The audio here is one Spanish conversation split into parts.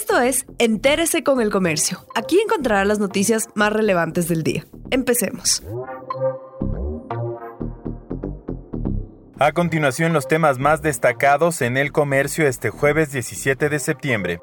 Esto es Entérese con el Comercio. Aquí encontrará las noticias más relevantes del día. Empecemos. A continuación, los temas más destacados en el comercio este jueves 17 de septiembre.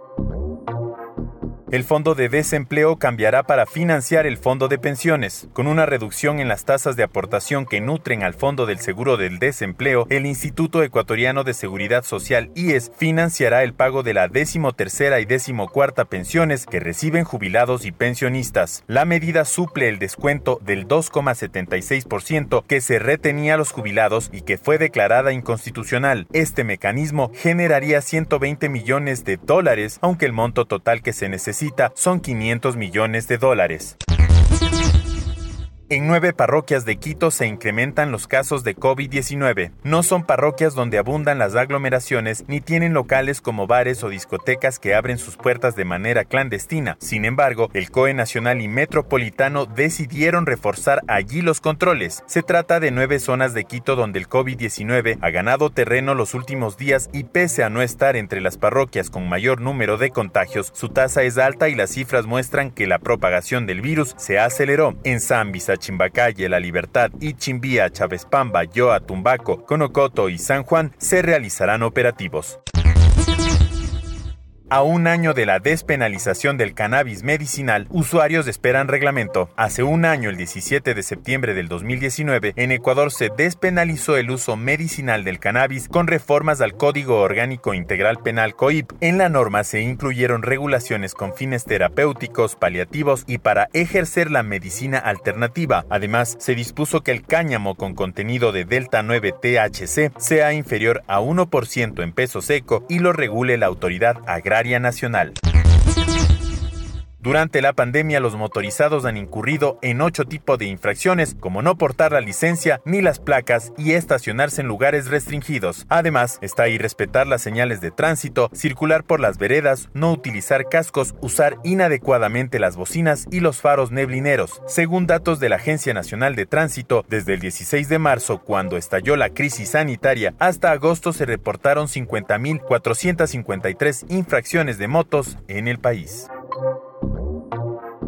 El fondo de desempleo cambiará para financiar el fondo de pensiones. Con una reducción en las tasas de aportación que nutren al fondo del seguro del desempleo, el Instituto Ecuatoriano de Seguridad Social IES financiará el pago de la decimotercera y decimocuarta pensiones que reciben jubilados y pensionistas. La medida suple el descuento del 2,76% que se retenía a los jubilados y que fue declarada inconstitucional. Este mecanismo generaría 120 millones de dólares, aunque el monto total que se necesita son 500 millones de dólares. En nueve parroquias de Quito se incrementan los casos de COVID-19. No son parroquias donde abundan las aglomeraciones ni tienen locales como bares o discotecas que abren sus puertas de manera clandestina. Sin embargo, el COE Nacional y Metropolitano decidieron reforzar allí los controles. Se trata de nueve zonas de Quito donde el COVID-19 ha ganado terreno los últimos días y pese a no estar entre las parroquias con mayor número de contagios, su tasa es alta y las cifras muestran que la propagación del virus se aceleró. En San Chimbacalle, La Libertad, Ichimbía, Pamba, Yoa, Tumbaco, Conocoto y San Juan se realizarán operativos. A un año de la despenalización del cannabis medicinal, usuarios esperan reglamento. Hace un año, el 17 de septiembre del 2019, en Ecuador se despenalizó el uso medicinal del cannabis con reformas al Código Orgánico Integral Penal COIP. En la norma se incluyeron regulaciones con fines terapéuticos, paliativos y para ejercer la medicina alternativa. Además, se dispuso que el cáñamo con contenido de delta 9 THC sea inferior a 1% en peso seco y lo regule la autoridad agraria Nacional. Durante la pandemia, los motorizados han incurrido en ocho tipos de infracciones, como no portar la licencia ni las placas y estacionarse en lugares restringidos. Además, está ahí respetar las señales de tránsito, circular por las veredas, no utilizar cascos, usar inadecuadamente las bocinas y los faros neblineros. Según datos de la Agencia Nacional de Tránsito, desde el 16 de marzo, cuando estalló la crisis sanitaria, hasta agosto se reportaron 50.453 infracciones de motos en el país.